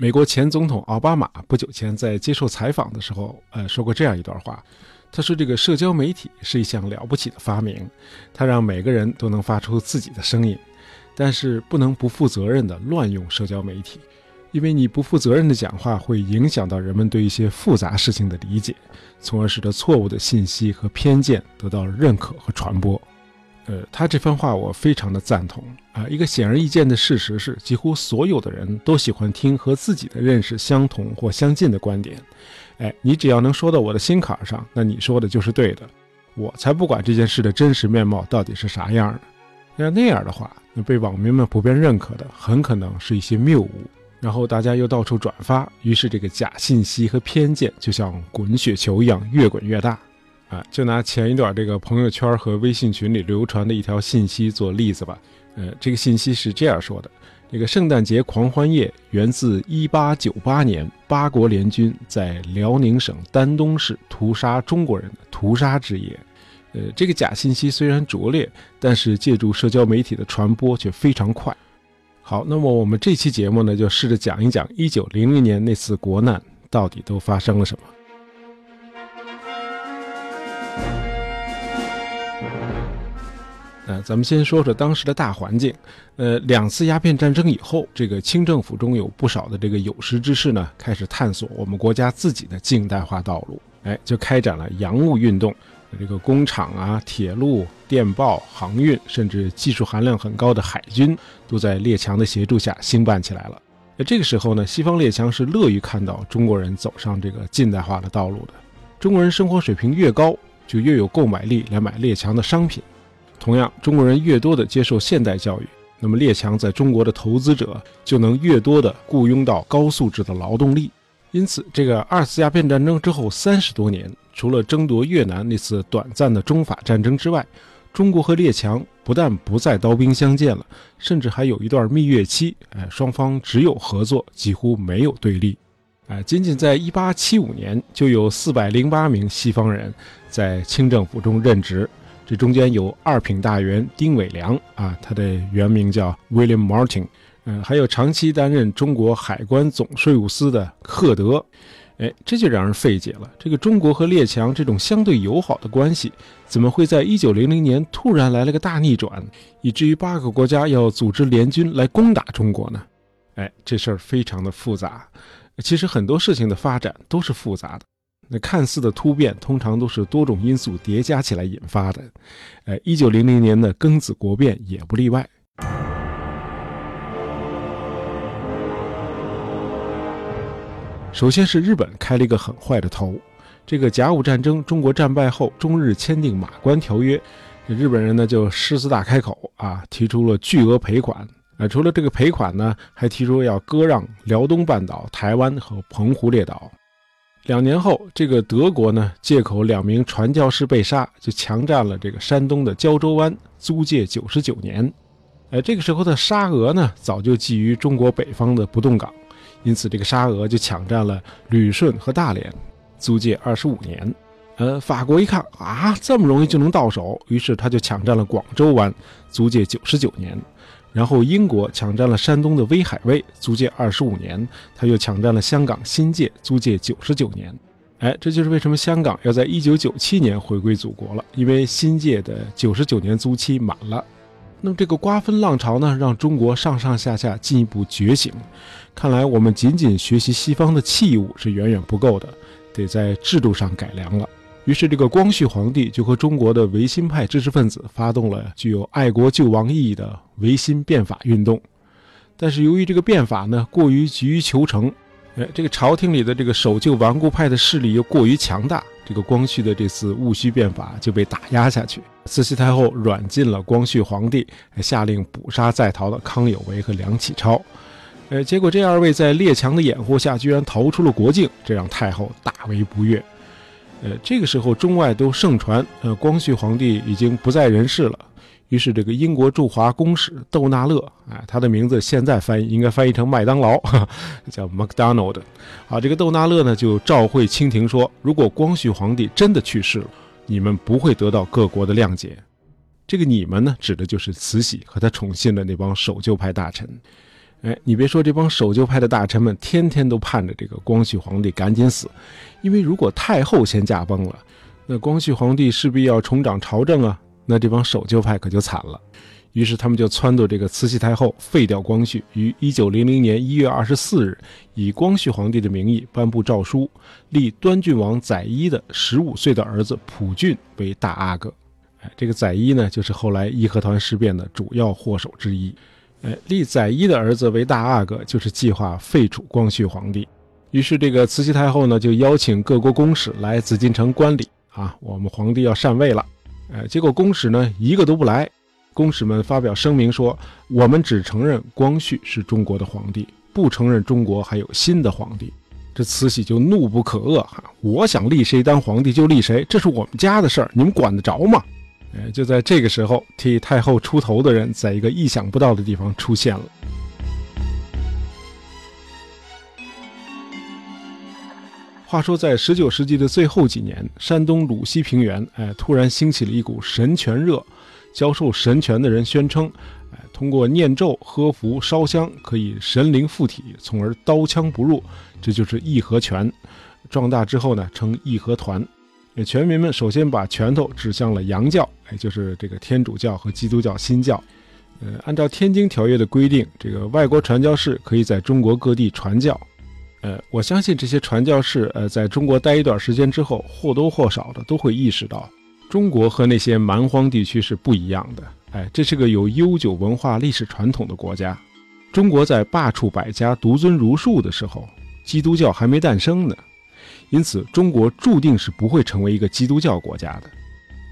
美国前总统奥巴马不久前在接受采访的时候，呃，说过这样一段话。他说：“这个社交媒体是一项了不起的发明，它让每个人都能发出自己的声音，但是不能不负责任的乱用社交媒体，因为你不负责任的讲话会影响到人们对一些复杂事情的理解，从而使得错误的信息和偏见得到认可和传播。”呃，他这番话我非常的赞同啊！一个显而易见的事实是，几乎所有的人都喜欢听和自己的认识相同或相近的观点。哎，你只要能说到我的心坎上，那你说的就是对的。我才不管这件事的真实面貌到底是啥样的。要那样的话，那被网民们普遍认可的，很可能是一些谬误，然后大家又到处转发，于是这个假信息和偏见就像滚雪球一样越滚越大。啊，就拿前一段这个朋友圈和微信群里流传的一条信息做例子吧。呃，这个信息是这样说的：这个圣诞节狂欢夜源自1898年八国联军在辽宁省丹东市屠杀中国人的屠杀之夜。呃，这个假信息虽然拙劣，但是借助社交媒体的传播却非常快。好，那么我们这期节目呢，就试着讲一讲1900年那次国难到底都发生了什么。咱们先说说当时的大环境。呃，两次鸦片战争以后，这个清政府中有不少的这个有识之士呢，开始探索我们国家自己的近代化道路。哎，就开展了洋务运动。这个工厂啊、铁路、电报、航运，甚至技术含量很高的海军，都在列强的协助下兴办起来了。那这个时候呢，西方列强是乐于看到中国人走上这个近代化的道路的。中国人生活水平越高，就越有购买力来买列强的商品。同样，中国人越多的接受现代教育，那么列强在中国的投资者就能越多的雇佣到高素质的劳动力。因此，这个二次鸦片战争之后三十多年，除了争夺越南那次短暂的中法战争之外，中国和列强不但不再刀兵相见了，甚至还有一段蜜月期。哎，双方只有合作，几乎没有对立。哎，仅仅在一八七五年，就有四百零八名西方人在清政府中任职。这中间有二品大员丁伟良啊，他的原名叫 William Martin，嗯，还有长期担任中国海关总税务司的赫德，哎，这就让人费解了。这个中国和列强这种相对友好的关系，怎么会在一九零零年突然来了个大逆转，以至于八个国家要组织联军来攻打中国呢？哎，这事儿非常的复杂。其实很多事情的发展都是复杂的。那看似的突变，通常都是多种因素叠加起来引发的。呃，一九零零年的庚子国变也不例外。首先是日本开了一个很坏的头。这个甲午战争中国战败后，中日签订马关条约，日本人呢就狮子大开口啊，提出了巨额赔款。呃，除了这个赔款呢，还提出要割让辽东半岛、台湾和澎湖列岛。两年后，这个德国呢，借口两名传教士被杀，就强占了这个山东的胶州湾，租借九十九年。呃，这个时候的沙俄呢，早就觊觎中国北方的不动港，因此这个沙俄就抢占了旅顺和大连，租借二十五年。呃，法国一看啊，这么容易就能到手，于是他就抢占了广州湾，租借九十九年。然后英国抢占了山东的威海卫，租借二十五年，他又抢占了香港新界，租借九十九年。哎，这就是为什么香港要在一九九七年回归祖国了，因为新界的九十九年租期满了。那么这个瓜分浪潮呢，让中国上上下下进一步觉醒。看来我们仅仅学习西方的器物是远远不够的，得在制度上改良了。于是，这个光绪皇帝就和中国的维新派知识分子发动了具有爱国救亡意义的维新变法运动。但是，由于这个变法呢过于急于求成，哎，这个朝廷里的这个守旧顽固派的势力又过于强大，这个光绪的这次戊戌变法就被打压下去。慈禧太后软禁了光绪皇帝，下令捕杀在逃的康有为和梁启超。呃，结果这二位在列强的掩护下，居然逃出了国境，这让太后大为不悦。呃，这个时候中外都盛传，呃，光绪皇帝已经不在人世了。于是这个英国驻华公使窦纳勒，啊，他的名字现在翻译应该翻译成麦当劳，叫 McDonald。啊，这个窦纳勒呢就召会清廷说，如果光绪皇帝真的去世了，你们不会得到各国的谅解。这个你们呢，指的就是慈禧和他宠信的那帮守旧派大臣。哎，你别说，这帮守旧派的大臣们天天都盼着这个光绪皇帝赶紧死，因为如果太后先驾崩了，那光绪皇帝势必要重掌朝政啊，那这帮守旧派可就惨了。于是他们就撺掇这个慈禧太后废掉光绪，于一九零零年一月二十四日以光绪皇帝的名义颁布诏书，立端郡王载漪的十五岁的儿子溥俊为大阿哥。哎，这个载漪呢，就是后来义和团事变的主要祸首之一。哎，立载漪的儿子为大阿哥，就是计划废除光绪皇帝。于是，这个慈禧太后呢，就邀请各国公使来紫禁城观礼啊，我们皇帝要禅位了。哎，结果公使呢，一个都不来。公使们发表声明说：“我们只承认光绪是中国的皇帝，不承认中国还有新的皇帝。”这慈禧就怒不可遏哈，我想立谁当皇帝就立谁，这是我们家的事儿，你们管得着吗？哎，就在这个时候，替太后出头的人，在一个意想不到的地方出现了。话说，在十九世纪的最后几年，山东鲁西平原，哎，突然兴起了一股神权热。教授神权的人宣称，哎，通过念咒、喝符、烧香，可以神灵附体，从而刀枪不入。这就是义和拳。壮大之后呢，称义和团。全民们首先把拳头指向了洋教，哎，就是这个天主教和基督教新教。呃，按照《天津条约》的规定，这个外国传教士可以在中国各地传教。呃，我相信这些传教士，呃，在中国待一段时间之后，或多或少的都会意识到，中国和那些蛮荒地区是不一样的。哎，这是个有悠久文化历史传统的国家。中国在罢黜百家、独尊儒术的时候，基督教还没诞生呢。因此，中国注定是不会成为一个基督教国家的。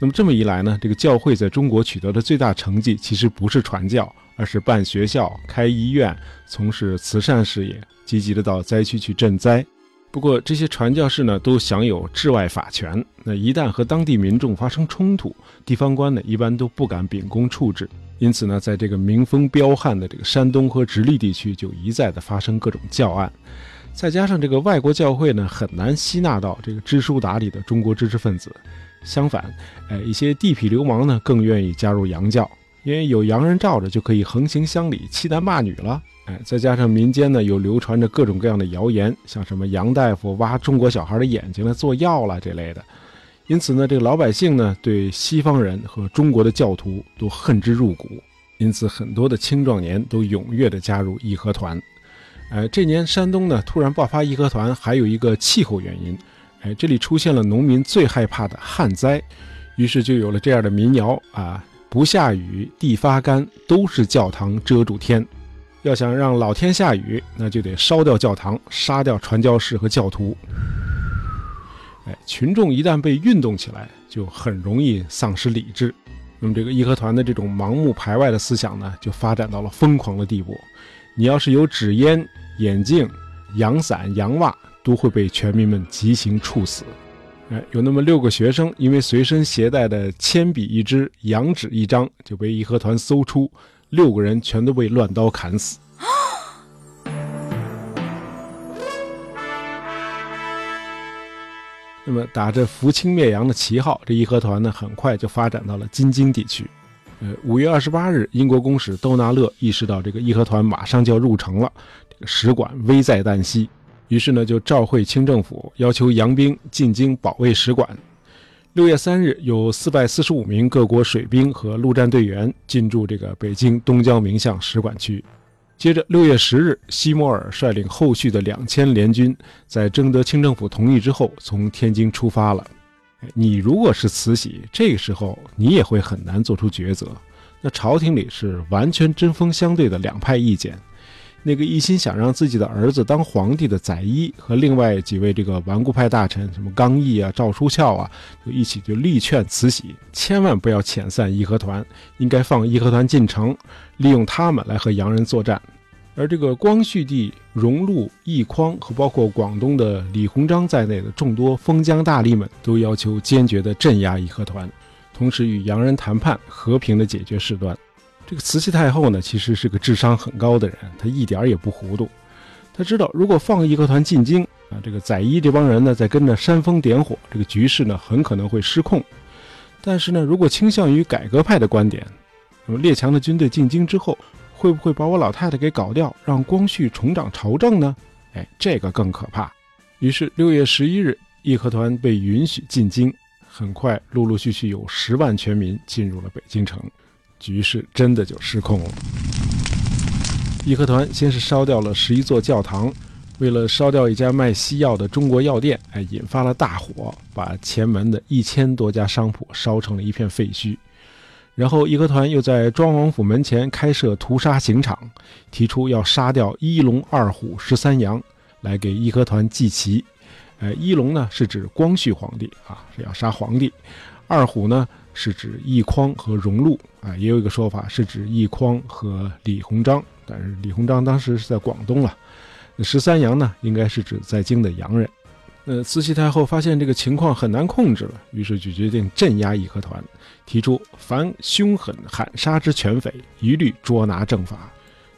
那么这么一来呢，这个教会在中国取得的最大成绩，其实不是传教，而是办学校、开医院、从事慈善事业，积极的到灾区去赈灾。不过，这些传教士呢，都享有治外法权。那一旦和当地民众发生冲突，地方官呢，一般都不敢秉公处置。因此呢，在这个民风彪悍的这个山东和直隶地区，就一再的发生各种教案。再加上这个外国教会呢，很难吸纳到这个知书达理的中国知识分子。相反，哎，一些地痞流氓呢，更愿意加入洋教，因为有洋人罩着，就可以横行乡里，欺男霸女了。哎，再加上民间呢，有流传着各种各样的谣言，像什么洋大夫挖中国小孩的眼睛来做药了这类的。因此呢，这个老百姓呢，对西方人和中国的教徒都恨之入骨。因此，很多的青壮年都踊跃地加入义和团。哎，这年山东呢突然爆发义和团，还有一个气候原因。哎，这里出现了农民最害怕的旱灾，于是就有了这样的民谣啊：不下雨地发干，都是教堂遮住天。要想让老天下雨，那就得烧掉教堂，杀掉传教士和教徒。哎，群众一旦被运动起来，就很容易丧失理智。那么这个义和团的这种盲目排外的思想呢，就发展到了疯狂的地步。你要是有纸烟、眼镜、阳伞、洋袜，都会被全民们极刑处死。哎，有那么六个学生，因为随身携带的铅笔一支、羊纸一张，就被义和团搜出，六个人全都被乱刀砍死。那么，打着扶清灭洋的旗号，这义和团呢，很快就发展到了京津地区。呃，五月二十八日，英国公使窦纳勒意识到这个义和团马上就要入城了，这个使馆危在旦夕，于是呢就召会清政府，要求洋兵进京保卫使馆。六月三日，有四百四十五名各国水兵和陆战队员进驻这个北京东交民巷使馆区。接着，六月十日，西摩尔率领后续的两千联军，在征得清政府同意之后，从天津出发了。你如果是慈禧，这个时候你也会很难做出抉择。那朝廷里是完全针锋相对的两派意见。那个一心想让自己的儿子当皇帝的载漪和另外几位这个顽固派大臣，什么刚毅啊、赵书翘啊，就一起就力劝慈禧千万不要遣散义和团，应该放义和团进城，利用他们来和洋人作战。而这个光绪帝荣禄、奕匡和包括广东的李鸿章在内的众多封疆大吏们，都要求坚决地镇压义和团，同时与洋人谈判，和平地解决事端。这个慈禧太后呢，其实是个智商很高的人，她一点也不糊涂。她知道，如果放义和团进京啊，这个载漪这帮人呢，在跟着煽风点火，这个局势呢，很可能会失控。但是呢，如果倾向于改革派的观点，那么列强的军队进京之后，会不会把我老太太给搞掉，让光绪重掌朝政呢？哎，这个更可怕。于是六月十一日，义和团被允许进京，很快陆陆续续有十万全民进入了北京城，局势真的就失控了。义和团先是烧掉了十一座教堂，为了烧掉一家卖西药的中国药店，哎，引发了大火，把前门的一千多家商铺烧成了一片废墟。然后义和团又在庄王府门前开设屠杀刑场，提出要杀掉一龙二虎十三羊。来给义和团祭旗，呃，一龙呢是指光绪皇帝啊，是要杀皇帝；二虎呢是指奕匡和荣禄啊，也有一个说法是指奕匡和李鸿章，但是李鸿章当时是在广东了。十三羊呢，应该是指在京的洋人。呃，慈禧太后发现这个情况很难控制了，于是就决定镇压义和团，提出凡凶狠喊杀之犬匪，一律捉拿正法。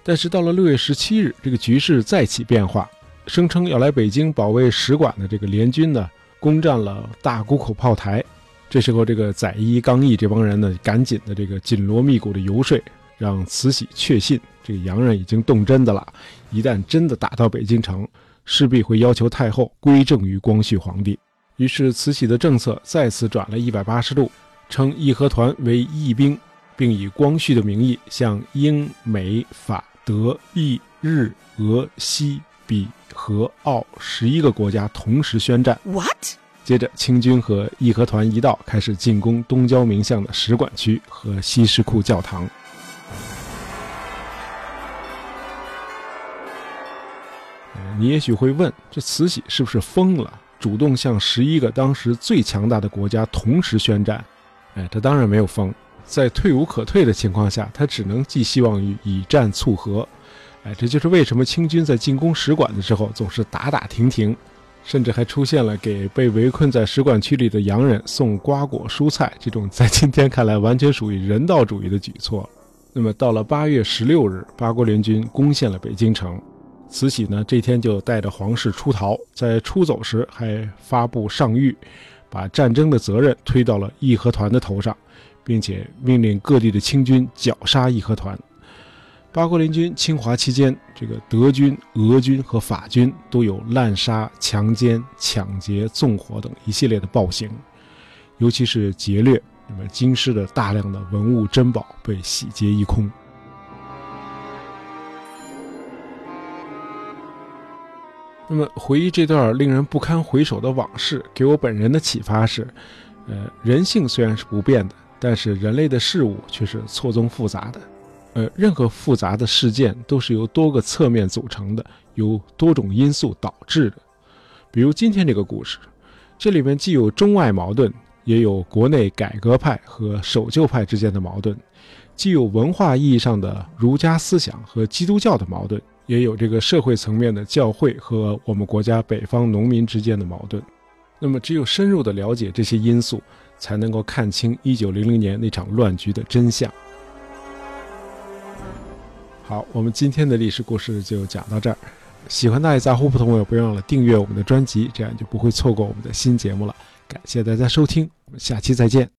但是到了六月十七日，这个局势再起变化。声称要来北京保卫使馆的这个联军呢，攻占了大沽口炮台。这时候，这个载一、刚毅这帮人呢，赶紧的这个紧锣密鼓的游说，让慈禧确信这个洋人已经动真的了。一旦真的打到北京城，势必会要求太后归政于光绪皇帝。于是，慈禧的政策再次转了一百八十度，称义和团为义兵，并以光绪的名义向英、美、法、德、意、日、俄、西。比和澳十一个国家同时宣战。What？接着，清军和义和团一道开始进攻东交民巷的使馆区和西什库教堂。你也许会问，这慈禧是不是疯了？主动向十一个当时最强大的国家同时宣战？哎，他当然没有疯，在退无可退的情况下，他只能寄希望于以战促和。哎，这就是为什么清军在进攻使馆的时候总是打打停停，甚至还出现了给被围困在使馆区里的洋人送瓜果蔬菜这种在今天看来完全属于人道主义的举措。那么到了八月十六日，八国联军攻陷了北京城，慈禧呢这天就带着皇室出逃，在出走时还发布上谕，把战争的责任推到了义和团的头上，并且命令各地的清军绞杀义和团。八国联军侵华期间，这个德军、俄军和法军都有滥杀、强奸、抢劫、纵火等一系列的暴行，尤其是劫掠，那么京师的大量的文物珍宝被洗劫一空。那么回忆这段令人不堪回首的往事，给我本人的启发是：呃，人性虽然是不变的，但是人类的事物却是错综复杂的。呃，任何复杂的事件都是由多个侧面组成的，由多种因素导致的。比如今天这个故事，这里面既有中外矛盾，也有国内改革派和守旧派之间的矛盾；既有文化意义上的儒家思想和基督教的矛盾，也有这个社会层面的教会和我们国家北方农民之间的矛盾。那么，只有深入的了解这些因素，才能够看清一九零零年那场乱局的真相。好，我们今天的历史故事就讲到这儿。喜欢大爷杂货铺的朋友，别忘了订阅我们的专辑，这样就不会错过我们的新节目了。感谢大家收听，我们下期再见。